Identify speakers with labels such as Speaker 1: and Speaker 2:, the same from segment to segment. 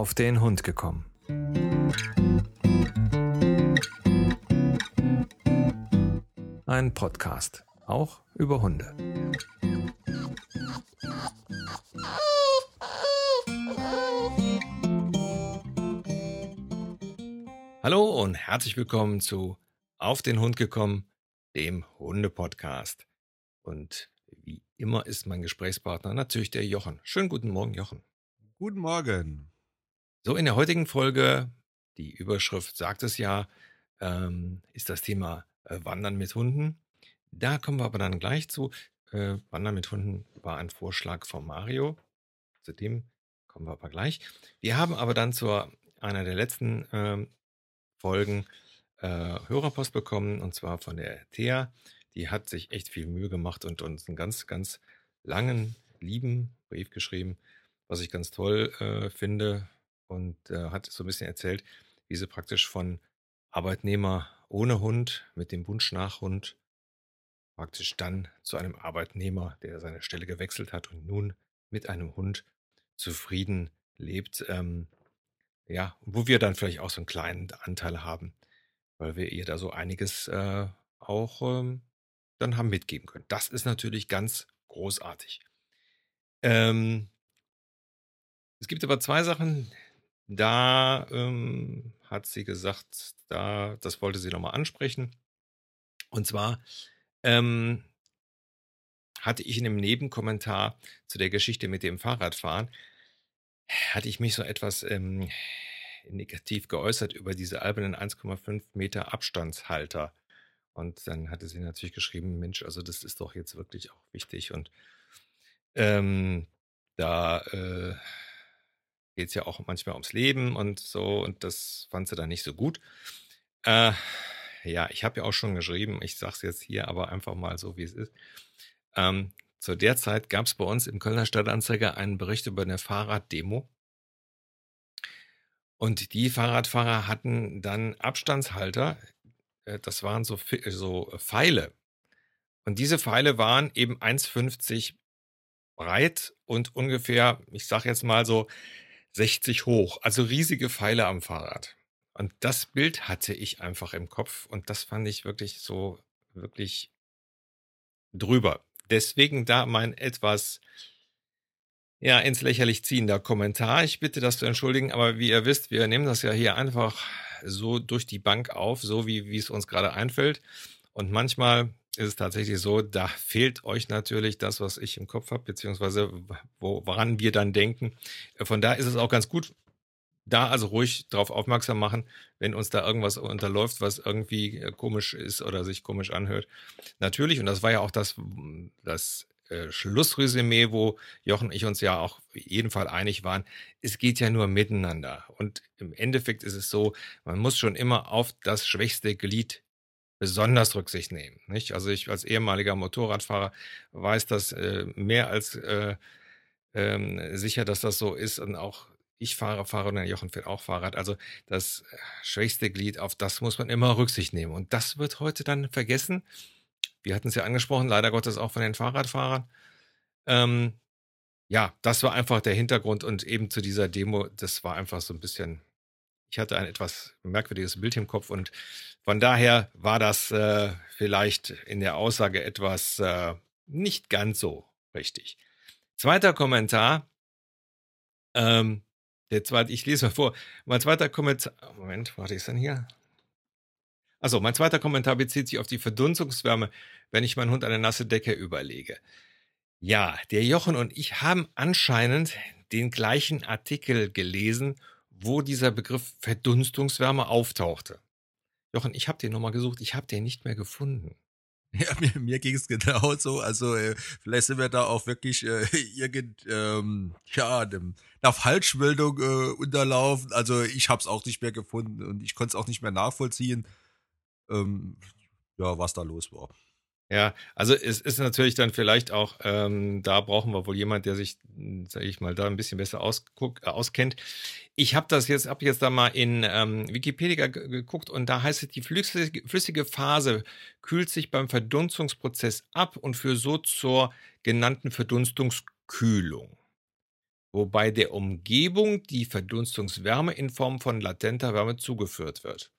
Speaker 1: auf den Hund gekommen. Ein Podcast, auch über Hunde. Hallo und herzlich willkommen zu Auf den Hund gekommen, dem Hunde-Podcast. Und wie immer ist mein Gesprächspartner natürlich der Jochen. Schönen guten Morgen, Jochen.
Speaker 2: Guten Morgen.
Speaker 1: So, in der heutigen Folge, die Überschrift sagt es ja, ähm, ist das Thema äh, Wandern mit Hunden. Da kommen wir aber dann gleich zu. Äh, Wandern mit Hunden war ein Vorschlag von Mario. Zu dem kommen wir aber gleich. Wir haben aber dann zu einer der letzten ähm, Folgen äh, Hörerpost bekommen und zwar von der Thea. Die hat sich echt viel Mühe gemacht und uns einen ganz, ganz langen, lieben Brief geschrieben, was ich ganz toll äh, finde und äh, hat so ein bisschen erzählt, wie sie praktisch von Arbeitnehmer ohne Hund mit dem Wunsch nach Hund praktisch dann zu einem Arbeitnehmer, der seine Stelle gewechselt hat und nun mit einem Hund zufrieden lebt. Ähm, ja, wo wir dann vielleicht auch so einen kleinen Anteil haben, weil wir ihr da so einiges äh, auch ähm, dann haben mitgeben können. Das ist natürlich ganz großartig. Ähm, es gibt aber zwei Sachen, da ähm, hat sie gesagt, da, das wollte sie nochmal ansprechen. Und zwar ähm, hatte ich in einem Nebenkommentar zu der Geschichte mit dem Fahrradfahren, hatte ich mich so etwas ähm, negativ geäußert über diese albernen 1,5 Meter Abstandshalter. Und dann hatte sie natürlich geschrieben, Mensch, also das ist doch jetzt wirklich auch wichtig. Und ähm, da äh, geht es ja auch manchmal ums Leben und so. Und das fand sie dann nicht so gut. Äh, ja, ich habe ja auch schon geschrieben, ich sage es jetzt hier aber einfach mal so, wie es ist. Ähm, zu der Zeit gab es bei uns im Kölner Stadtanzeiger einen Bericht über eine Fahrraddemo. Und die Fahrradfahrer hatten dann Abstandshalter äh, das waren so, so Pfeile. Und diese Pfeile waren eben 1,50 breit und ungefähr, ich sag jetzt mal so 60 hoch. Also riesige Pfeile am Fahrrad. Und das Bild hatte ich einfach im Kopf und das fand ich wirklich so, wirklich drüber. Deswegen da mein etwas ja, ins lächerlich ziehender Kommentar. Ich bitte das zu entschuldigen, aber wie ihr wisst, wir nehmen das ja hier einfach so durch die Bank auf, so wie, wie es uns gerade einfällt. Und manchmal ist es tatsächlich so, da fehlt euch natürlich das, was ich im Kopf habe, beziehungsweise woran wir dann denken. Von da ist es auch ganz gut, da also ruhig darauf aufmerksam machen, wenn uns da irgendwas unterläuft, was irgendwie äh, komisch ist oder sich komisch anhört. Natürlich, und das war ja auch das, das äh, Schlussresümee, wo Jochen und ich uns ja auch jeden Fall einig waren, es geht ja nur miteinander. Und im Endeffekt ist es so, man muss schon immer auf das schwächste Glied besonders Rücksicht nehmen. Nicht? Also ich als ehemaliger Motorradfahrer weiß das äh, mehr als äh, ähm, sicher, dass das so ist. Und auch ich fahre Fahrrad und Jochen fährt auch Fahrrad. Also das schwächste Glied, auf das muss man immer Rücksicht nehmen. Und das wird heute dann vergessen. Wir hatten es ja angesprochen, leider Gottes auch von den Fahrradfahrern. Ähm, ja, das war einfach der Hintergrund und eben zu dieser Demo, das war einfach so ein bisschen, ich hatte ein etwas merkwürdiges Bild im Kopf und von daher war das äh, vielleicht in der Aussage etwas äh, nicht ganz so richtig. Zweiter Kommentar, ähm, der zweite, ich lese mal vor, mein zweiter Kommentar, Moment, warte, ist denn hier? Also, mein zweiter Kommentar bezieht sich auf die Verdunstungswärme, wenn ich meinen Hund eine nasse Decke überlege. Ja, der Jochen und ich haben anscheinend den gleichen Artikel gelesen, wo dieser Begriff Verdunstungswärme auftauchte. Jochen, ich habe den nochmal gesucht, ich habe den nicht mehr gefunden.
Speaker 2: Ja, mir, mir ging es genauso. Also äh, vielleicht sind wir da auch wirklich äh, irgend, ähm, ja, dem, einer Falschmeldung äh, unterlaufen. Also ich habe es auch nicht mehr gefunden und ich konnte es auch nicht mehr nachvollziehen ähm, ja, was da los war.
Speaker 1: Ja, also es ist natürlich dann vielleicht auch, ähm, da brauchen wir wohl jemand, der sich, sage ich mal, da ein bisschen besser ausguck, äh, auskennt. Ich habe das jetzt, habe jetzt da mal in ähm, Wikipedia geguckt und da heißt es, die flüssige, flüssige Phase kühlt sich beim Verdunstungsprozess ab und führt so zur genannten Verdunstungskühlung. wobei der Umgebung die Verdunstungswärme in Form von latenter Wärme zugeführt wird.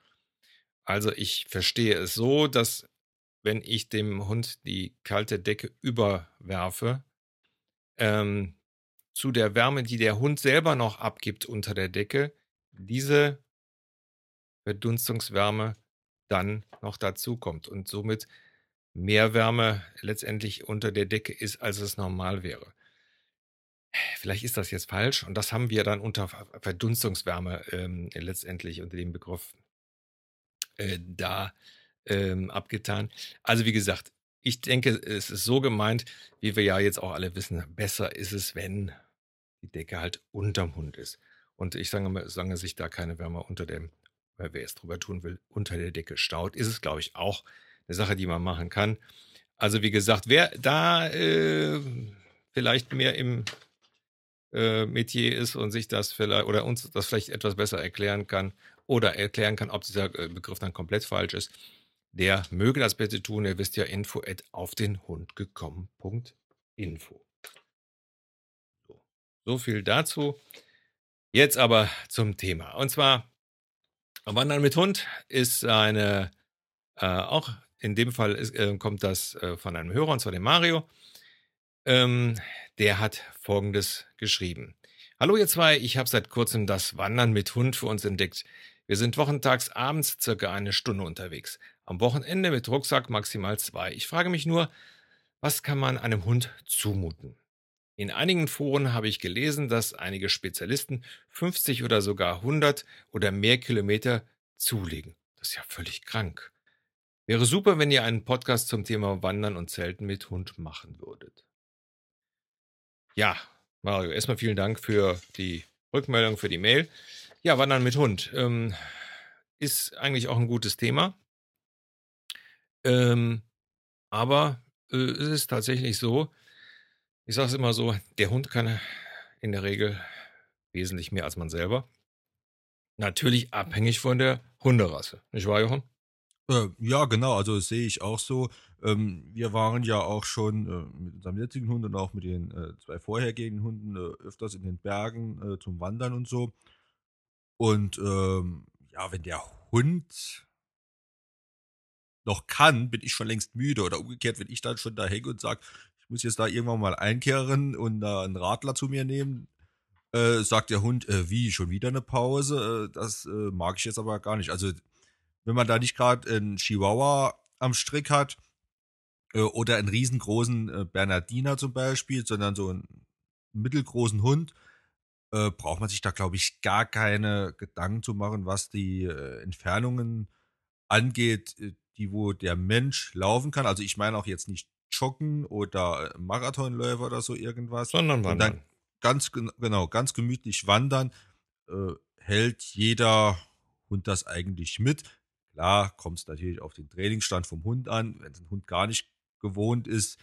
Speaker 1: Also ich verstehe es so, dass wenn ich dem Hund die kalte Decke überwerfe, ähm, zu der Wärme, die der Hund selber noch abgibt unter der Decke, diese Verdunstungswärme dann noch dazu kommt und somit mehr Wärme letztendlich unter der Decke ist, als es normal wäre. Vielleicht ist das jetzt falsch und das haben wir dann unter Verdunstungswärme ähm, letztendlich unter dem Begriff äh, da ähm, abgetan. Also wie gesagt, ich denke, es ist so gemeint, wie wir ja jetzt auch alle wissen, besser ist es, wenn die Decke halt unterm Hund ist. Und ich sage mal, solange sich da keine Wärme unter dem, wer es drüber tun will, unter der Decke staut, ist es, glaube ich, auch eine Sache, die man machen kann. Also wie gesagt, wer da äh, vielleicht mehr im äh, Metier ist und sich das vielleicht oder uns das vielleicht etwas besser erklären kann oder erklären kann, ob dieser äh, Begriff dann komplett falsch ist, der möge das bitte tun. Ihr wisst ja, info at auf den Hund gekommen.info. So, so viel dazu. Jetzt aber zum Thema. Und zwar, Wandern mit Hund ist eine, äh, auch in dem Fall ist, äh, kommt das äh, von einem Hörer, und zwar dem Mario. Ähm, der hat folgendes geschrieben. Hallo ihr zwei, ich habe seit kurzem das Wandern mit Hund für uns entdeckt. Wir sind wochentags abends circa eine Stunde unterwegs. Am Wochenende mit Rucksack maximal zwei. Ich frage mich nur, was kann man einem Hund zumuten? In einigen Foren habe ich gelesen, dass einige Spezialisten 50 oder sogar 100 oder mehr Kilometer zulegen. Das ist ja völlig krank. Wäre super, wenn ihr einen Podcast zum Thema Wandern und Zelten mit Hund machen würdet. Ja, Mario, erstmal vielen Dank für die Rückmeldung, für die Mail. Ja, Wandern mit Hund ähm, ist eigentlich auch ein gutes Thema. Ähm, aber äh, es ist tatsächlich so, ich sage es immer so, der Hund kann in der Regel wesentlich mehr als man selber. Natürlich abhängig von der Hunderasse. Nicht wahr, Jochen?
Speaker 2: Äh, ja, genau, also das sehe ich auch so. Ähm, wir waren ja auch schon äh, mit unserem jetzigen Hund und auch mit den äh, zwei vorhergehenden Hunden öfters in den Bergen zum Wandern und so. Und ähm, ja, wenn der Hund noch kann, bin ich schon längst müde. Oder umgekehrt, wenn ich dann schon da hänge und sage, ich muss jetzt da irgendwann mal einkehren und da einen Radler zu mir nehmen, äh, sagt der Hund, äh, wie, schon wieder eine Pause? Äh, das äh, mag ich jetzt aber gar nicht. Also, wenn man da nicht gerade einen Chihuahua am Strick hat äh, oder einen riesengroßen äh, Bernardiner zum Beispiel, sondern so einen mittelgroßen Hund, braucht man sich da, glaube ich, gar keine Gedanken zu machen, was die Entfernungen angeht, die wo der Mensch laufen kann. Also ich meine auch jetzt nicht joggen oder Marathonläufer oder so irgendwas.
Speaker 1: Sondern wandern.
Speaker 2: ganz genau, ganz gemütlich wandern äh, hält jeder Hund das eigentlich mit. Klar, kommt es natürlich auf den Trainingsstand vom Hund an. Wenn ein Hund gar nicht gewohnt ist,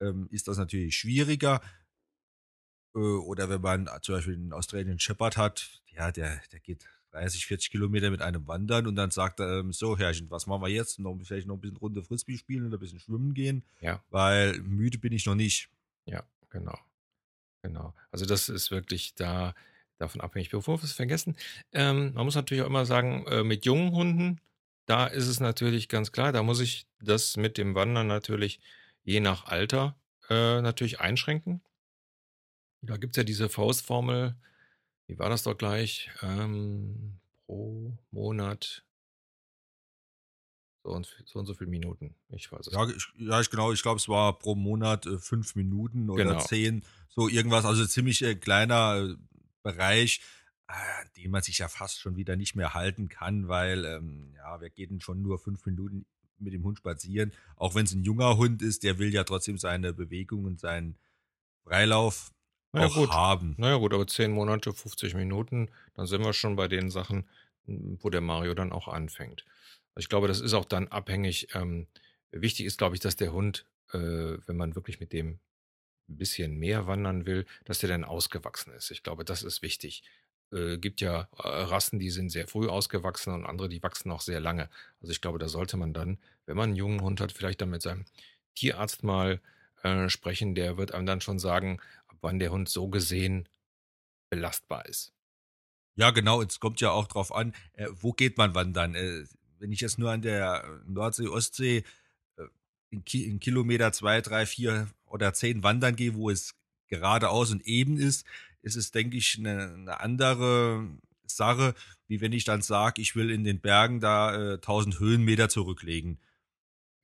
Speaker 2: ähm, ist das natürlich schwieriger. Äh, oder wenn man zum Beispiel einen Australian Shepherd hat, ja, der, der geht 30, 40 Kilometer mit einem wandern und dann sagt er, ähm, so Herrchen, was machen wir jetzt? Noch, vielleicht noch ein bisschen Runde Frisbee spielen oder ein bisschen schwimmen gehen,
Speaker 1: Ja,
Speaker 2: weil müde bin ich noch nicht.
Speaker 1: ja, genau. Genau. Also das ist wirklich da davon abhängig. Bevor wir es vergessen, ähm, man muss natürlich auch immer sagen, äh, mit jungen Hunden, da ist es natürlich ganz klar, da muss ich das mit dem Wandern natürlich je nach Alter äh, natürlich einschränken. Da gibt es ja diese Faustformel, wie war das doch gleich? Ähm, pro Monat so und so, und so viele Minuten. Ich weiß es
Speaker 2: Ja,
Speaker 1: nicht.
Speaker 2: ich, ja, ich genau, ich glaube, es war pro Monat äh, fünf Minuten oder
Speaker 1: Genau.
Speaker 2: zehn, so irgendwas, also ziemlich äh, kleiner äh, Bereich, an den man sich ja fast schon wieder nicht mehr halten kann, weil, ähm, ja, wir gehen schon nur fünf Minuten mit dem Hund spazieren, auch wenn es ein junger Hund ist, der will ja trotzdem seine Bewegung und seinen Freilauf
Speaker 1: Naja,
Speaker 2: auch
Speaker 1: gut.
Speaker 2: haben.
Speaker 1: Naja, gut, aber 10 Monate, 50 Minuten, dann sind wir schon bei den Sachen, m, wo der Mario dann auch anfängt. Ich glaube, das ist auch dann abhängig. Ähm, wichtig ist, glaube ich, dass der Hund, äh, wenn man wirklich mit dem ein bisschen mehr wandern will, dass der dann ausgewachsen ist. Ich glaube, das ist wichtig. Äh, gibt ja äh, Rassen, die sind sehr früh ausgewachsen und andere, die wachsen noch sehr lange. Also ich glaube, da sollte man dann, wenn man einen jungen Hund hat, vielleicht dann mit seinem Tierarzt mal äh, sprechen. Der wird einem dann schon sagen, wann der Hund so gesehen belastbar ist.
Speaker 2: Ja, genau, es kommt ja auch drauf an, äh, wo geht man wandern? Äh, wenn ich jetzt nur an der Nordsee, Ostsee äh, in, Ki in Kilometer zwei, drei, vier oder zehn wandern gehe, wo es geradeaus und eben ist, ist es, denke ich, eine, eine andere Sache, wie wenn ich dann sage, ich will in den Bergen da äh, 1000 Höhenmeter zurücklegen.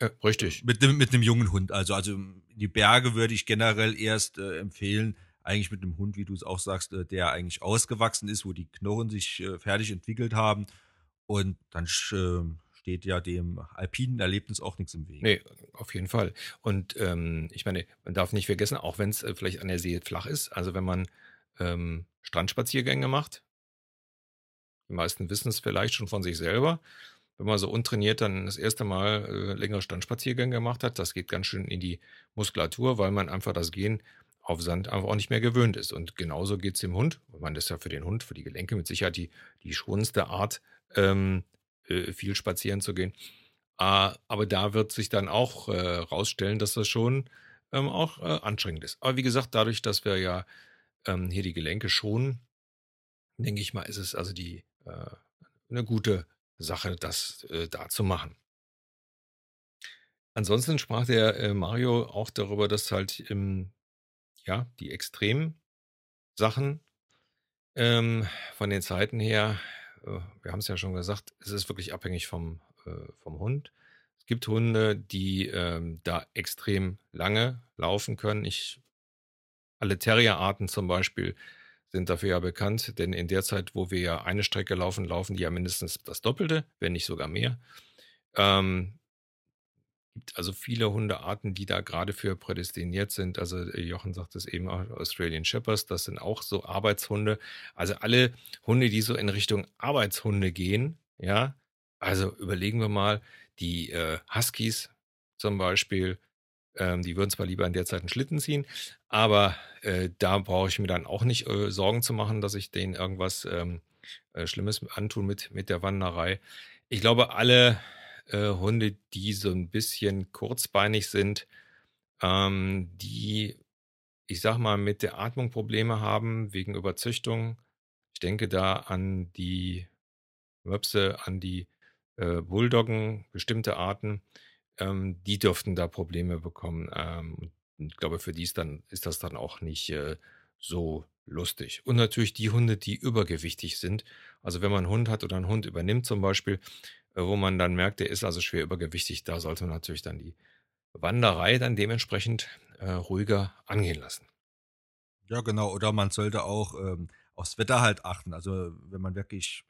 Speaker 1: Ja, richtig.
Speaker 2: Mit einem mit jungen Hund. Also, also die Berge würde ich generell erst äh, empfehlen, eigentlich mit einem Hund, wie du es auch sagst, äh, der eigentlich ausgewachsen ist, wo die Knochen sich äh, fertig entwickelt haben. Und dann äh, steht ja dem alpinen Erlebnis auch nichts im Weg.
Speaker 1: Nee, auf jeden Fall. Und ähm, ich meine, man darf nicht vergessen, auch wenn es äh, vielleicht an der See flach ist, also wenn man ähm, Strandspaziergänge macht, die meisten wissen es vielleicht schon von sich selber, wenn man so untrainiert dann das erste Mal äh, längere Strandspaziergänge gemacht hat, das geht ganz schön in die Muskulatur, weil man einfach das Gehen auf Sand einfach auch nicht mehr gewöhnt ist. Und genauso geht es dem Hund. Man ist ja für den Hund, für die Gelenke mit Sicherheit die, die schonendste Art, ähm, äh, viel spazieren zu gehen. Äh, aber da wird sich dann auch äh, rausstellen, dass das schon ähm, auch äh, anstrengend ist. Aber wie gesagt, dadurch, dass wir ja ähm, hier die Gelenke schonen, denke ich mal, ist es also die äh, eine gute Sache, das äh, da zu machen. Ansonsten sprach der Mario auch darüber, dass halt im ja, die extremen Sachen ähm, von den Zeiten her, äh, wir haben es ja schon gesagt, es ist wirklich abhängig vom, äh, vom Hund. Es gibt Hunde, die ähm, da extrem lange laufen können. Ich, alle Terrierarten zum Beispiel sind dafür ja bekannt, denn in der Zeit, wo wir ja eine Strecke laufen, laufen die ja mindestens das Doppelte, wenn nicht sogar mehr. Ähm, gibt also viele Hundearten, die da gerade für prädestiniert sind. Also äh, Jochen sagt es eben auch, Australian Shepherds, das sind auch so Arbeitshunde. Also alle Hunde, die so in Richtung Arbeitshunde gehen, ja. Also überlegen wir mal, die äh, Huskies zum Beispiel, ähm, die würden zwar lieber in der Zeit einen Schlitten ziehen, aber äh, da brauche ich mir dann auch nicht äh, Sorgen zu machen, dass ich denen irgendwas ähm, äh, Schlimmes antun mit, mit der Wanderei. Ich glaube, alle äh, Hunde, die so ein bisschen kurzbeinig sind, ähm, die, ich sag mal, mit der Atmung Probleme haben wegen Überzüchtung. Ich denke da an die Möpse, an die äh, Bulldoggen, bestimmte Arten, ähm, die dürften da Probleme bekommen. Ähm, ich glaube, für die ist, dann, ist das dann auch nicht äh, so lustig. Und natürlich die Hunde, die übergewichtig sind. Also wenn man einen Hund hat oder einen Hund übernimmt zum Beispiel, äh, wo man dann merkt, der ist also schwer übergewichtig, da sollte man natürlich dann die Wanderei dann dementsprechend äh, ruhiger angehen lassen.
Speaker 2: Ja, genau. Oder man sollte auch ähm, aufs Wetter halt achten. Also wenn man wirklich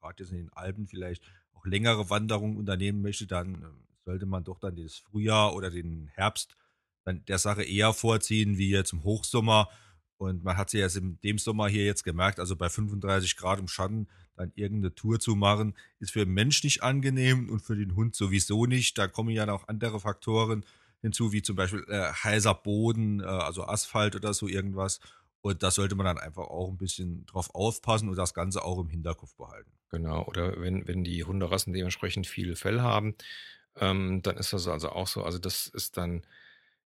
Speaker 2: gerade jetzt in den Alpen vielleicht auch längere Wanderungen unternehmen möchte, dann ähm, sollte man doch dann das Frühjahr oder den Herbst dann der Sache eher vorziehen, wie jetzt im Hochsommer. Und man hat sich ja in dem Sommer hier jetzt gemerkt, also bei 35 Grad im Schatten, dann irgendeine Tour zu machen, ist für den Mensch nicht angenehm und für den Hund sowieso nicht. Da kommen ja noch andere Faktoren hinzu, wie zum Beispiel äh, heißer Boden, äh, also Asphalt oder so irgendwas. Und da sollte man dann einfach auch ein bisschen drauf aufpassen und das Ganze auch im Hinterkopf behalten.
Speaker 1: Genau, oder wenn, wenn die Hunderassen dementsprechend viel Fell haben, ähm, dann ist das also auch so. Also das ist dann,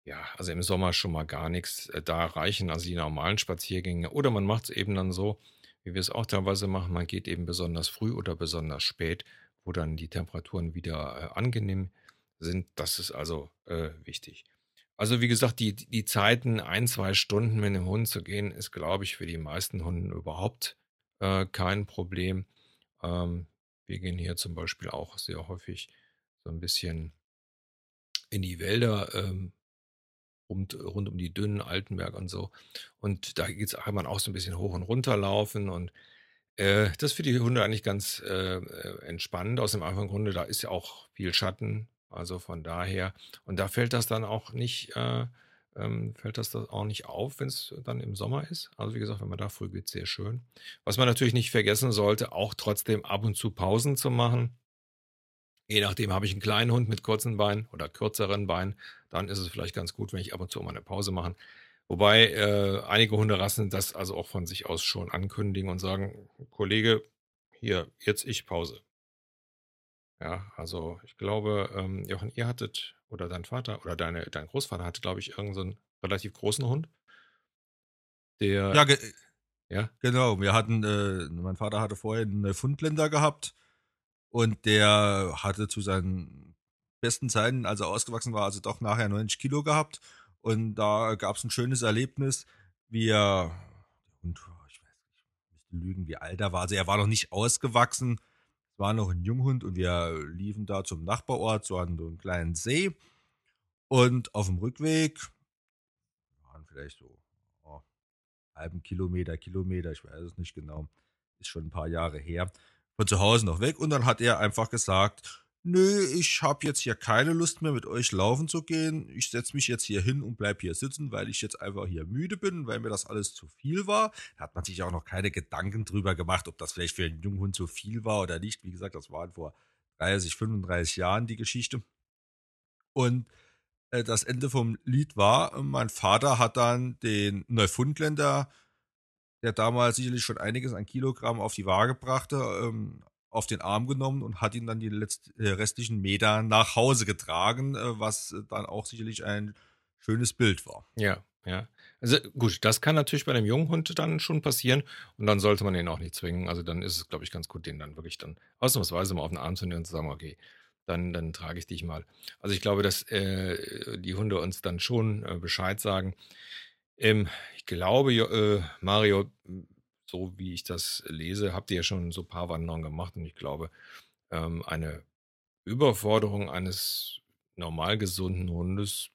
Speaker 1: ja, also im Sommer schon mal gar nichts. Äh, da reichen also die normalen Spaziergänge. Oder man macht es eben dann so, wie wir es auch teilweise machen, man geht eben besonders früh oder besonders spät, wo dann die Temperaturen wieder äh, angenehm sind. Das ist also äh, wichtig. Also wie gesagt, die, die Zeiten, ein, zwei Stunden mit dem Hund zu gehen, ist, glaube ich, für die meisten Hunden überhaupt äh, kein Problem. Ähm, wir gehen hier zum Beispiel auch sehr häufig so ein bisschen in die Wälder, ähm, rund, rund um die dünnen Altenberg und so. Und da geht's, kann man auch so ein bisschen hoch und runter laufen und äh, das ist für die Hunde eigentlich ganz äh, äh, entspannend. Aus dem einfachen Grunde, da ist ja auch viel Schatten. Also von daher, und da fällt das dann auch nicht, äh, ähm, fällt das dann auch nicht auf, wenn es dann im Sommer ist. Also wie gesagt, wenn man da früh geht, sehr schön. Was man natürlich nicht vergessen sollte, auch trotzdem ab und zu Pausen zu machen. Je nachdem, habe ich einen kleinen Hund mit kurzen Beinen oder kürzeren Beinen, dann ist es vielleicht ganz gut, wenn ich ab und zu mal eine Pause mache. Wobei äh, einige Hunderassen das also auch von sich aus schon ankündigen und sagen, Kollege, hier, jetzt ich Pause. Ja, also ich glaube, ähm, Jochen, ihr hattet, oder dein Vater, oder deine, dein Großvater hatte, glaube ich, irgendeinen so relativ großen Hund. Der.
Speaker 2: Ja, ge
Speaker 1: Ja?
Speaker 2: Genau, wir hatten, äh, mein Vater hatte vorher einen Neufundländer gehabt und der hatte zu seinen besten Zeiten, als er ausgewachsen war, also doch nachher 90 Kilo gehabt. Und da gab es ein schönes Erlebnis, wie er, und ich weiß nicht, ich müsste lügen, wie alt er war. Also er war noch nicht ausgewachsen, es war noch ein Junghund und wir liefen da zum Nachbarort, so an so einem kleinen See. Und auf dem Rückweg waren vielleicht so oh, halben Kilometer, Kilometer, ich weiß es nicht genau, ist schon ein paar Jahre her, von zu Hause noch weg. Und dann hat er einfach gesagt, nö, ich habe jetzt hier keine Lust mehr mit euch laufen zu gehen. Ich setze mich jetzt hier hin und bleib hier sitzen, weil ich jetzt einfach hier müde bin, weil mir das alles zu viel war. Da hat man sich auch noch keine Gedanken drüber gemacht, ob das vielleicht für einen jungen Hund zu viel war oder nicht. Wie gesagt, das waren vor 30, 35 Jahren die Geschichte. Und äh, das Ende vom Lied war, mein Vater hat dann den Neufundländer, der damals sicherlich schon einiges an Kilogramm auf die Waage brachte, ähm, auf den Arm genommen und hat ihn dann die letzt, äh, restlichen Meter nach Hause getragen, äh, was dann auch sicherlich ein schönes Bild war.
Speaker 1: Ja, ja. Also gut, das kann natürlich bei einem jungen Hund dann schon passieren und dann sollte man ihn auch nicht zwingen. Also dann ist es, glaube ich, ganz gut, den dann wirklich dann ausnahmsweise mal auf den Arm zu nehmen und zu sagen, okay, dann, dann trage ich dich mal. Also ich glaube, dass äh, die Hunde uns dann schon äh, Bescheid sagen. Ähm, ich glaube, äh, Mario, so wie ich das lese, habt ihr ja schon so ein paar Wanderungen gemacht und ich glaube, ähm, eine Überforderung eines normal gesunden Hundes,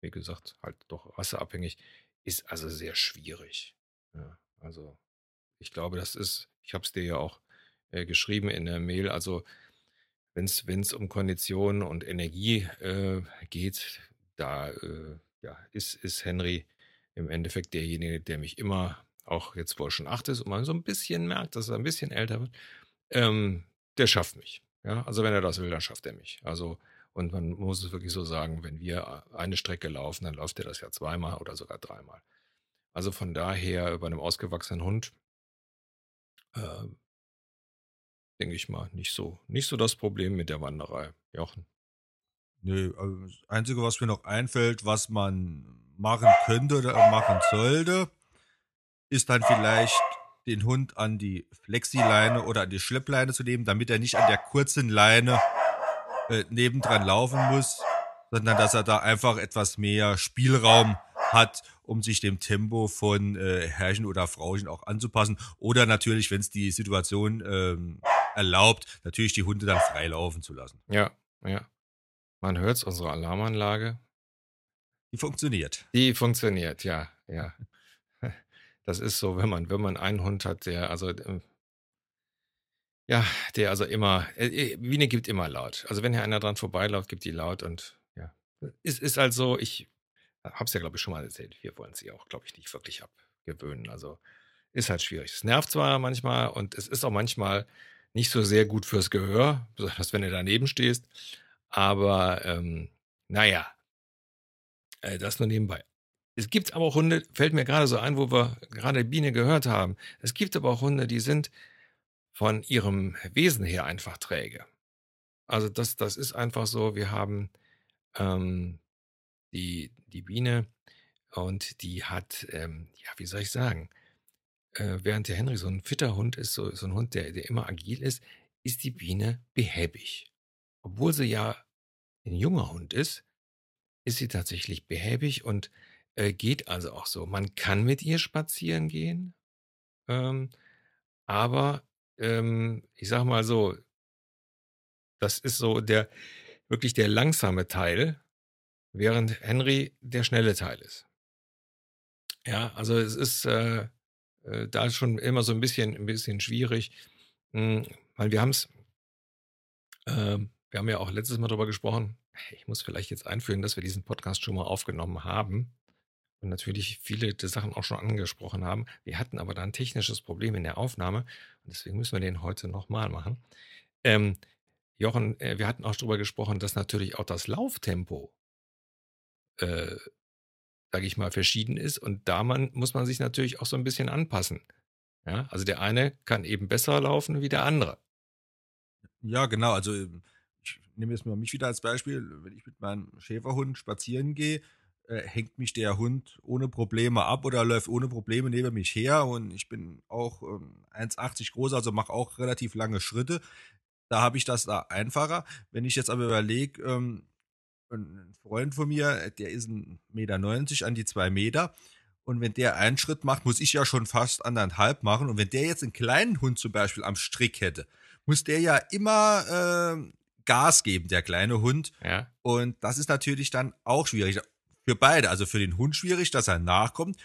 Speaker 1: wie gesagt, halt doch rasseabhängig, ist also sehr schwierig. Ja, also ich glaube, das ist, ich habe es dir ja auch äh, geschrieben in der Mail, also wenn es um Konditionen und Energie äh, geht, da äh, ja, ist, ist Henry im Endeffekt derjenige, der mich immer, auch jetzt wo er schon acht ist und man so ein bisschen merkt, dass er ein bisschen älter wird, ähm, der schafft mich. Ja, also wenn er das will, dann schafft er mich. Also und man muss es wirklich so sagen, wenn wir eine Strecke laufen, dann läuft er das ja zweimal oder sogar dreimal. Also von daher bei einem ausgewachsenen Hund äh, denke ich mal, nicht so, nicht so das Problem mit der Wanderei. Jochen.
Speaker 2: Nö, also das Einzige, was mir noch einfällt, was man machen könnte oder machen sollte, ist dann vielleicht den Hund an die Flexileine oder an die Schleppleine zu nehmen, damit er nicht an der kurzen Leine äh, nebendran laufen muss, sondern dass er da einfach etwas mehr Spielraum hat, um sich dem Tempo von äh, Herrchen oder Frauchen auch anzupassen. Oder natürlich, wenn es die Situation ähm, erlaubt, natürlich die Hunde dann frei laufen zu lassen.
Speaker 1: Ja, ja. Man hört es, unsere Alarmanlage.
Speaker 2: Die funktioniert.
Speaker 1: Die funktioniert, ja, ja. Das ist so, wenn man, wenn man einen Hund hat, der, also, ähm, ja, der also immer, äh, Biene gibt immer laut. Also wenn hier einer dran vorbeiläuft, gibt die laut und ja. Es ist halt so, ich habe es ja, glaube ich, schon mal erzählt, wir wollen sie auch, glaube ich, nicht wirklich abgewöhnen. Also ist halt schwierig. Es nervt zwar manchmal und es ist auch manchmal nicht so sehr gut fürs Gehör, besonders wenn du daneben stehst. Aber ähm, naja, äh, das nur nebenbei. Es gibt aber auch Hunde, fällt mir gerade so ein, wo wir gerade Biene gehört haben. Es gibt aber auch Hunde, die sind von ihrem Wesen her einfach träge. Also das, das ist einfach so. Wir haben ähm, die, die Biene und die hat, ähm, ja, wie soll ich sagen, äh, während der Henry so ein fitter Hund ist, so, so ein Hund, der, der immer agil ist, ist die Biene behäbig. Obwohl sie ja ein junger Hund ist, ist sie tatsächlich behäbig und äh, geht also auch so. Man kann mit ihr spazieren gehen, ähm, aber ähm, ich sag mal so, das ist so der wirklich der langsame Teil, während Henry der schnelle Teil ist. Ja, also es ist äh, äh, da schon immer so ein bisschen, ein bisschen schwierig, hm, weil wir haben es, äh, wir haben ja auch letztes Mal darüber gesprochen. Ich muss vielleicht jetzt einführen, dass wir diesen Podcast schon mal aufgenommen haben und natürlich viele der Sachen auch schon angesprochen haben. Wir hatten aber da ein technisches Problem in der Aufnahme und deswegen müssen wir den heute nochmal machen. Ähm, Jochen, äh, wir hatten auch darüber gesprochen, dass natürlich auch das Lauftempo äh, sage ich mal, verschieden ist. Und da man, muss man sich natürlich auch so ein bisschen anpassen. Ja, also der eine kann eben besser laufen wie der andere.
Speaker 2: Ja, genau. Also ich nehme jetzt mal mich wieder als Beispiel. Wenn ich mit meinem Schäferhund spazieren gehe, äh, hängt mich der Hund ohne Probleme ab oder läuft ohne Probleme neben mich her und ich bin auch ähm, 1,80 groß, also mache auch relativ lange Schritte. Da habe ich das da einfacher. Wenn ich jetzt aber überlege, ähm, ein Freund von mir, der ist 1,90 Meter an die 2 Meter. Und wenn der einen Schritt macht, muss ich ja schon fast anderthalb machen. Und wenn der jetzt einen kleinen Hund zum Beispiel am Strick hätte, muss der ja immer äh, Gas geben, der kleine Hund.
Speaker 1: Ja.
Speaker 2: Und das ist natürlich dann auch schwierig. Für beide. Also für den Hund schwierig, dass er nachkommt.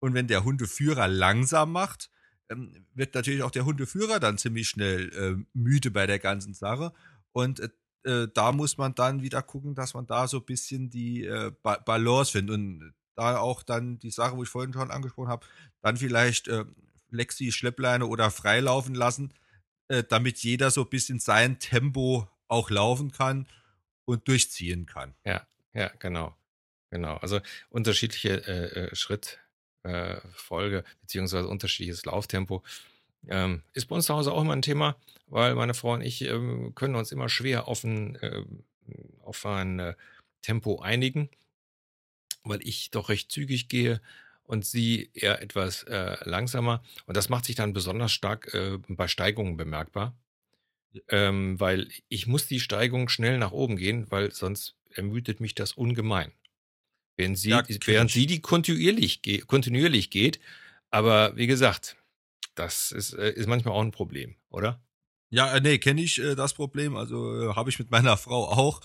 Speaker 2: Und wenn der Hundeführer langsam macht, ähm, wird natürlich auch der Hundeführer dann ziemlich schnell äh, müde bei der ganzen Sache. Und äh, äh, da muss man dann wieder gucken, dass man da so ein bisschen die äh, ba Balance findet. Und da auch dann die Sache, wo ich vorhin schon angesprochen habe, dann vielleicht äh, Lexi, Schleppleine oder freilaufen lassen, äh, damit jeder so ein bisschen sein Tempo auch laufen kann und durchziehen kann.
Speaker 1: Ja, ja, genau. Genau. Also unterschiedliche äh, äh Schrittfolge äh, beziehungsweise unterschiedliches Lauftempo. Ähm, ist bei uns zu Hause auch immer ein Thema, weil meine Frau und ich ähm, können uns immer schwer auf ein, äh, auf ein äh, Tempo einigen, weil ich doch recht zügig gehe und sie eher etwas äh, langsamer. Und das macht sich dann besonders stark äh, bei Steigungen bemerkbar, ähm, weil ich muss die Steigung schnell nach oben gehen, weil sonst ermüdet mich das ungemein. Während sie, ja, während sie die kontinuierlich, kontinuierlich geht. Aber wie gesagt, das ist, äh, ist manchmal auch ein Problem, oder?
Speaker 2: Ja, äh, nee, kenne ich äh, das Problem. Also äh, habe ich mit meiner Frau auch.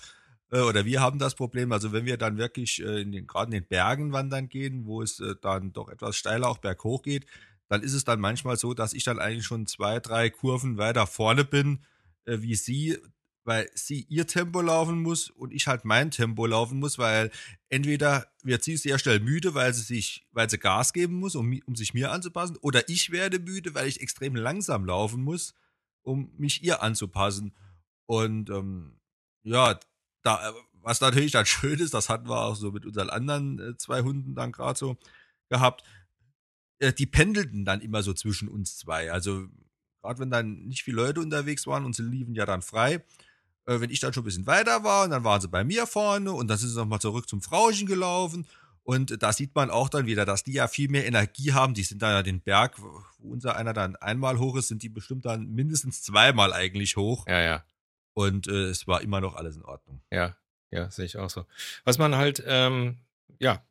Speaker 2: Äh, oder wir haben das Problem. Also wenn wir dann wirklich äh, gerade in den Bergen wandern gehen, wo es dann doch etwas steiler auch berghoch geht, dann ist es dann manchmal so, dass ich dann eigentlich schon zwei, drei Kurven weiter vorne bin, wie sie weil sie ihr Tempo laufen muss und ich halt mein Tempo laufen muss, weil entweder wird sie sehr schnell müde, weil sie sich, weil sie Gas geben muss, um, um sich mir anzupassen, oder ich werde müde, weil ich extrem langsam laufen muss, um mich ihr anzupassen. Und ähm, ja, da, was natürlich dann schön ist, das hatten wir auch so mit unseren anderen äh, zwei Hunden dann gerade so gehabt, äh, die pendelten dann immer so zwischen uns zwei. Also gerade wenn dann nicht viele Leute unterwegs waren und sie liefen ja dann frei, äh, wenn ich dann schon ein bisschen weiter war und dann waren sie bei mir vorne und dann sind sie nochmal zurück zum Frauchen gelaufen. Und da sieht man auch dann wieder, dass die ja viel mehr Energie haben. Die sind da ja den Berg, wo unser einer dann einmal hoch ist, sind die bestimmt dann mindestens zweimal eigentlich hoch.
Speaker 1: Ja, ja.
Speaker 2: Und äh, es war immer noch alles in Ordnung.
Speaker 1: Ja, ja, sehe ich auch so. Was man halt, ähm, ja,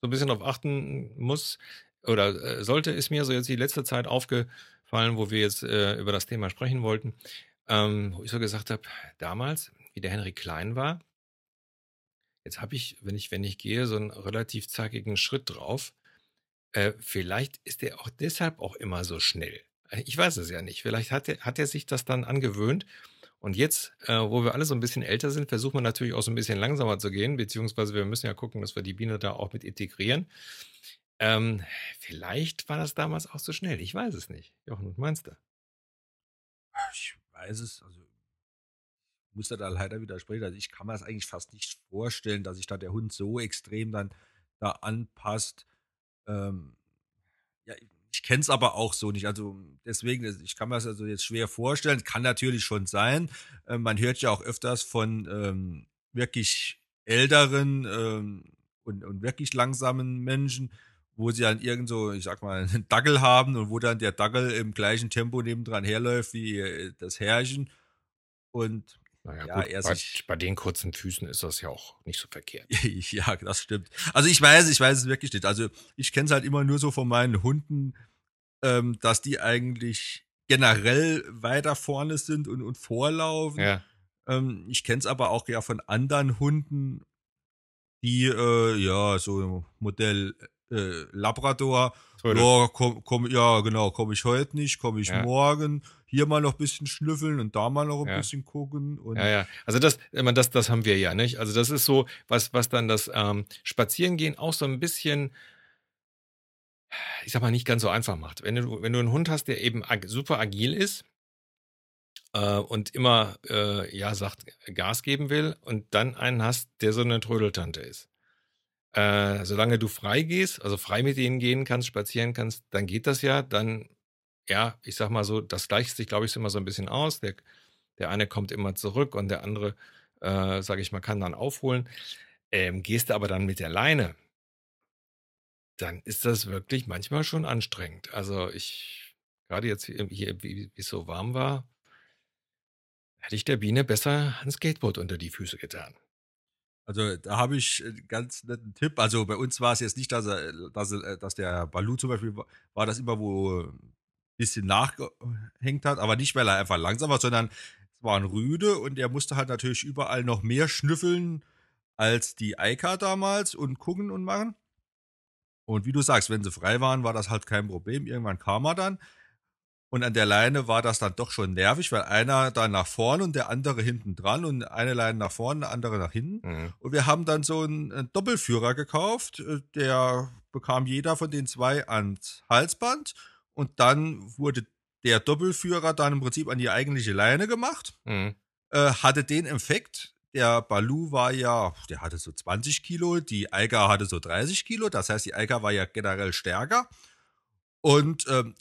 Speaker 1: so ein bisschen darauf achten muss oder äh, sollte, ist mir so jetzt die letzte Zeit aufgefallen, wo wir jetzt äh, über das Thema sprechen wollten ähm, wo ich so gesagt habe, damals, wie der Henry klein war, jetzt habe ich, wenn ich, wenn ich gehe, so einen relativ zackigen Schritt drauf. Äh, vielleicht ist er auch deshalb auch immer so schnell. Äh, ich weiß es ja nicht. Vielleicht hat er, hat er sich das dann angewöhnt. Und jetzt, äh, wo wir alle so ein bisschen älter sind, versuchen wir natürlich auch so ein bisschen langsamer zu gehen, beziehungsweise wir müssen ja gucken, dass wir die Biene da auch mit integrieren. Ähm, vielleicht war das damals auch so schnell. Ich weiß es nicht. Jochen, was meinst du?
Speaker 2: Ich weiß es, also ich muss da leider widersprechen. Also ich kann mir das eigentlich fast nicht vorstellen, dass sich da der Hund so extrem dann da anpasst. Ähm, ja, ich kenne es aber auch so nicht. Also deswegen, ich kann mir das also jetzt schwer vorstellen. Kann natürlich schon sein. Äh, man hört ja auch öfters von ähm, wirklich älteren ähm, und, und wirklich langsamen Menschen, wo sie dann irgend so, ich sag mal, einen Dackel haben und wo dann der Dackel im gleichen Tempo nebendran herläuft wie äh, das Herrchen. Und
Speaker 1: naja, ja, gut, er bei, sich, bei den kurzen Füßen ist das ja auch nicht so verkehrt.
Speaker 2: ja, das stimmt. Also ich weiß, ich weiß es wirklich nicht. Also ich kenne es halt immer nur so von meinen Hunden, ähm, dass die eigentlich generell weiter vorne sind und, und vorlaufen.
Speaker 1: Ja.
Speaker 2: Ähm, ich kenne es aber auch ja von anderen Hunden, die äh, ja so Modell äh, Labrador. Ja, komm, komm, ja, genau, komme ich heute nicht, komme ich ja. morgen. Hier mal noch ein bisschen schnüffeln und da mal noch ein ja. bisschen gucken. Und
Speaker 1: ja, ja. Also das, das, das haben wir ja, nicht? Also das ist so, was, was dann das ähm, Spazierengehen auch so ein bisschen, ich sag mal, nicht ganz so einfach macht. Wenn du, wenn du einen Hund hast, der eben ag super agil ist, äh, und immer äh, ja sagt Gas geben will und dann einen hast, der so eine Trödeltante ist. Äh, solange du frei gehst, also frei mit denen gehen kannst, spazieren kannst, dann geht das ja. Dann, ja, ich sag mal so, das gleicht sich, glaube ich, immer so ein bisschen aus. Der, der eine kommt immer zurück und der andere, äh, sage ich mal, kann dann aufholen. Ähm, gehst du aber dann mit der Leine, dann ist das wirklich manchmal schon anstrengend. Also ich, gerade jetzt hier, hier wie es so warm war, hätte ich der Biene besser ein Skateboard unter die Füße getan.
Speaker 2: Also da habe ich einen ganz netten Tipp. Also bei uns war es jetzt nicht, dass, er, dass, er, dass der Balu zum Beispiel war, war das immer, wo ein bisschen nachgehängt hat, aber nicht, weil er einfach langsam war, sondern es war ein Rüde und er musste halt natürlich überall noch mehr schnüffeln als die Eika damals und gucken und machen. Und wie du sagst, wenn sie frei waren, war das halt kein Problem. Irgendwann kam er dann. Und an der Leine war das dann doch schon nervig, weil einer da nach vorne und der andere hinten dran und eine Leine nach vorne, eine andere nach hinten. Mhm. Und wir haben dann so einen, einen, Doppelführer gekauft. Äh, der bekam jeder von den zwei ans Halsband. Und dann wurde der Doppelführer dann im Prinzip an die eigentliche Leine gemacht. Mhm. Äh, hatte den Effekt, der Balu war ja, der hatte so 20 Kilo, die Eiger hatte so 30 Kilo, das heißt, die Eiger war ja generell stärker. Und ähm,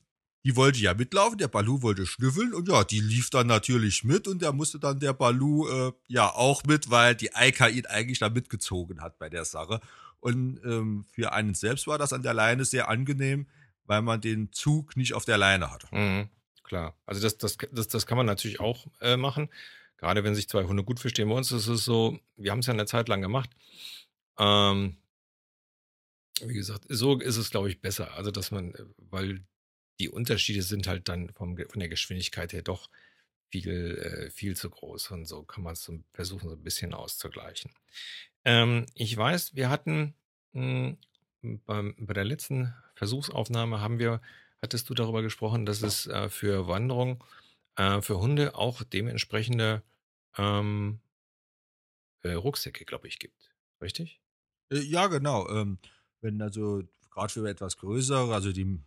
Speaker 2: die wollte ja mitlaufen, der Balu wollte schnüffeln und ja, die lief dann natürlich mit und der musste dann der Balu äh, ja auch mit, weil die Eika ihn eigentlich da mitgezogen hat bei der Sache. Und ähm, für einen selbst war das an der Leine sehr angenehm, weil man den Zug nicht auf der Leine hatte.
Speaker 1: Mhm, klar, also das, das, das, das kann man natürlich auch äh, machen. Gerade wenn sich zwei Hunde gut verstehen. Bei uns ist es so, wir haben es ja eine Zeit lang gemacht. Ähm, wie gesagt, so ist es, glaube ich, besser. Also, dass man, äh, weil die Unterschiede sind halt dann vom, von der Geschwindigkeit her doch viel, äh, viel zu groß. Und so kann man es so versuchen, so ein bisschen auszugleichen. Ähm, ich weiß, wir hatten mh, hm, beim, bei der letzten Versuchsaufnahme haben wir, hattest du darüber gesprochen, dass es äh, für Wanderung äh, für Hunde auch dementsprechende ähm, äh, Rucksäcke, glaube ich, gibt. Richtig?
Speaker 2: Äh, ja, genau. Ähm, wenn also gerade für etwas größere, also die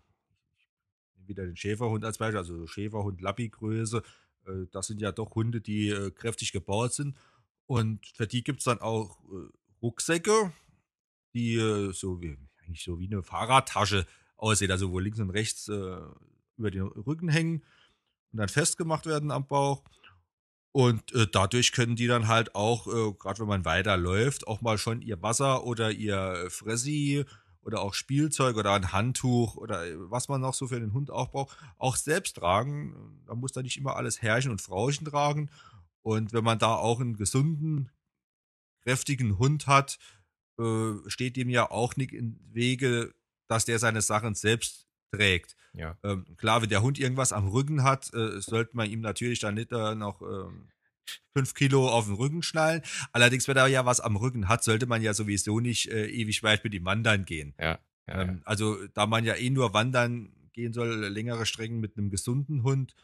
Speaker 2: wieder den Schäferhund als Beispiel, also Schäferhund Lappi-Größe, äh, das sind ja doch Hunde, die äh, kräftig gebaut sind. Und für die gibt es dann auch äh, Rucksäcke, die äh, so wie eigentlich so wie eine Fahrradtasche aussehen, also wo links und rechts äh, über den Rücken hängen und dann festgemacht werden am Bauch. Und äh, dadurch können die dann halt auch, äh, gerade wenn man weiterläuft, auch mal schon ihr Wasser oder ihr Fressi oder auch Spielzeug oder ein Handtuch oder äh, was man noch so für den Hund auch braucht, auch selbst tragen. Man muss da nicht immer alles Herrchen und Frauchen tragen. Und wenn man da auch einen gesunden, kräftigen Hund hat, äh, steht dem ja auch nicht im Wege, dass der seine Sachen selbst trägt.
Speaker 1: Ja.
Speaker 2: Ähm, klar, wenn der Hund irgendwas am Rücken hat, äh, sollte man ihm natürlich dann nicht äh, noch ähm, fünf Kilo auf den Rücken schnallen. Allerdings, wenn er ja was am Rücken hat, sollte man ja sowieso nicht äh, ewig weit mit ihm wandern gehen.
Speaker 1: Ja. ja,
Speaker 2: ähm. Also, da man ja eh nur wandern gehen soll, längere Strecken mit einem gesunden Hund,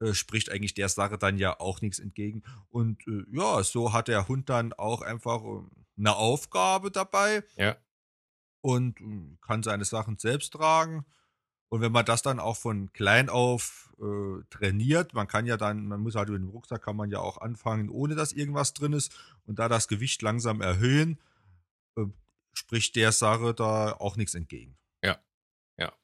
Speaker 2: äh, spricht eigentlich der Sache dann ja auch nichts entgegen. Und äh, ja, so hat der Hund dann auch einfach äh, eine Aufgabe dabei.
Speaker 1: Ja.
Speaker 2: Und äh, kann seine Sachen selbst tragen. Und wenn man das dann auch von klein auf äh, trainiert, man kann ja dann, man muss halt über den Rucksack kann man ja auch anfangen, ohne dass irgendwas drin ist und da das Gewicht langsam erhöhen, äh, spricht der Sache da auch nichts entgegen.
Speaker 1: Ja, ja.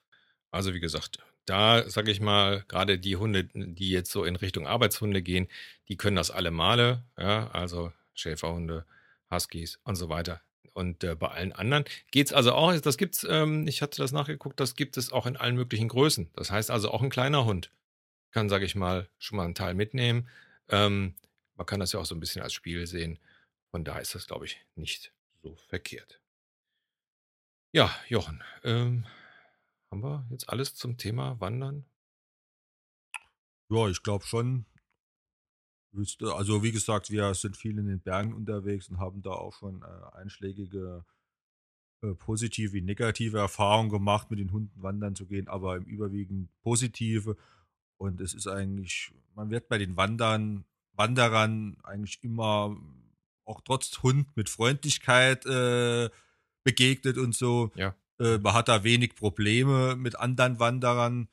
Speaker 1: Also wie gesagt, da sage ich mal, gerade die Hunde, die jetzt so in Richtung Arbeitshunde gehen, die können das alle Male, ja, also Schäferhunde, Huskies und so weiter. Und äh, bei allen anderen geht es also auch, das gibt es, ähm, ich hatte das nachgeguckt, das gibt es auch in allen möglichen Größen. Das heißt also auch ein kleiner Hund kann, sage ich mal, schon mal einen Teil mitnehmen. Ähm, man kann das ja auch so ein bisschen als Spiel sehen. Von daher ist das, glaube ich, nicht so verkehrt. Ja, Jochen, ähm, haben wir jetzt alles zum Thema Wandern?
Speaker 2: Ja, ich glaube schon. Also wie gesagt, wir sind viel in den Bergen unterwegs und haben da auch schon äh, einschlägige äh, positive wie negative Erfahrungen gemacht, mit den Hunden wandern zu gehen, aber im Überwiegend positive. Und es ist eigentlich, man wird bei den Wandern, Wanderern eigentlich immer auch trotz Hund mit Freundlichkeit äh, begegnet und so.
Speaker 1: Ja.
Speaker 2: Äh, man hat da wenig Probleme mit anderen Wanderern.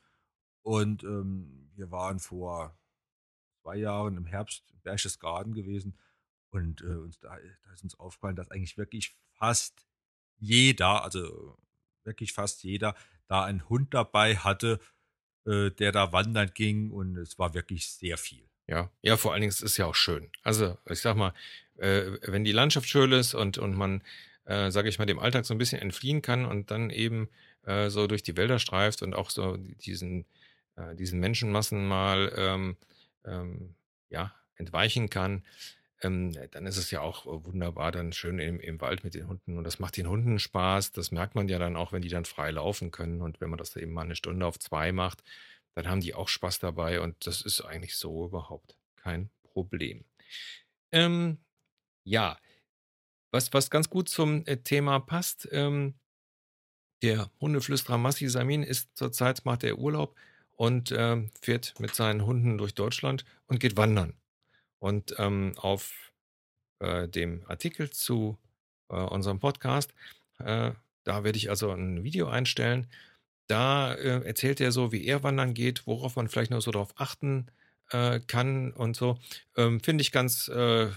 Speaker 2: Und ähm, wir waren vor zwei Jahren im Herbst im Berchtesgaden gewesen und äh, uns da, da, ist uns aufgefallen, dass eigentlich wirklich fast jeder, also wirklich fast jeder, da einen Hund dabei hatte, äh, der da wandern ging und es war wirklich sehr viel.
Speaker 1: Ja, ja, vor allen Dingen es ist ja auch schön. Also ich sag mal, äh, wenn die Landschaft schön ist und, und man, äh, sage ich mal, dem Alltag so ein bisschen entfliehen kann und dann eben äh, so durch die Wälder streift und auch so diesen, äh, diesen Menschenmassen mal ähm, ähm, ja, entweichen kann, ähm, dann ist es ja auch wunderbar, dann schön im, im Wald mit den Hunden. Und das macht den Hunden Spaß. Das merkt man ja dann auch, wenn die dann frei laufen können. Und wenn man das eben mal eine Stunde auf zwei macht, dann haben die auch Spaß dabei. Und das ist eigentlich so überhaupt kein Problem. Ähm, ja, was, was ganz gut zum äh, Thema passt, ähm, der Hundeflüsterer Massi Samin ist zurzeit, macht er Urlaub und ähm, fährt mit seinen Hunden durch Deutschland und geht wandern. Und ähm, auf äh, dem Artikel zu äh, unserem Podcast, äh, da werde ich also ein Video einstellen. Da äh, erzählt er so, wie er wandern geht, worauf man vielleicht noch so darauf achten äh, kann und so. Ähm, Finde ich ganz, äh,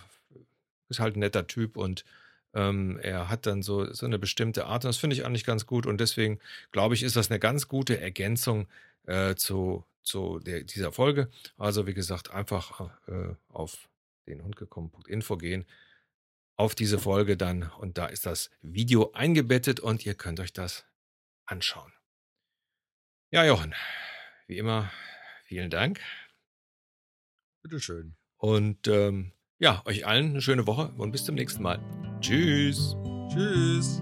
Speaker 1: ist halt ein netter Typ und ähm, er hat dann so, so eine bestimmte Art und das finde ich eigentlich ganz gut und deswegen glaube ich, ist das eine ganz gute Ergänzung äh, zu, zu der, dieser Folge. Also wie gesagt, einfach äh, auf den Hundgekommen.info gehen, auf diese Folge dann und da ist das Video eingebettet und ihr könnt euch das anschauen. Ja, Jochen, wie immer, vielen Dank.
Speaker 2: Bitteschön.
Speaker 1: Und ähm, ja, euch allen eine schöne Woche und bis zum nächsten Mal. Tschüss.
Speaker 2: Tschüss.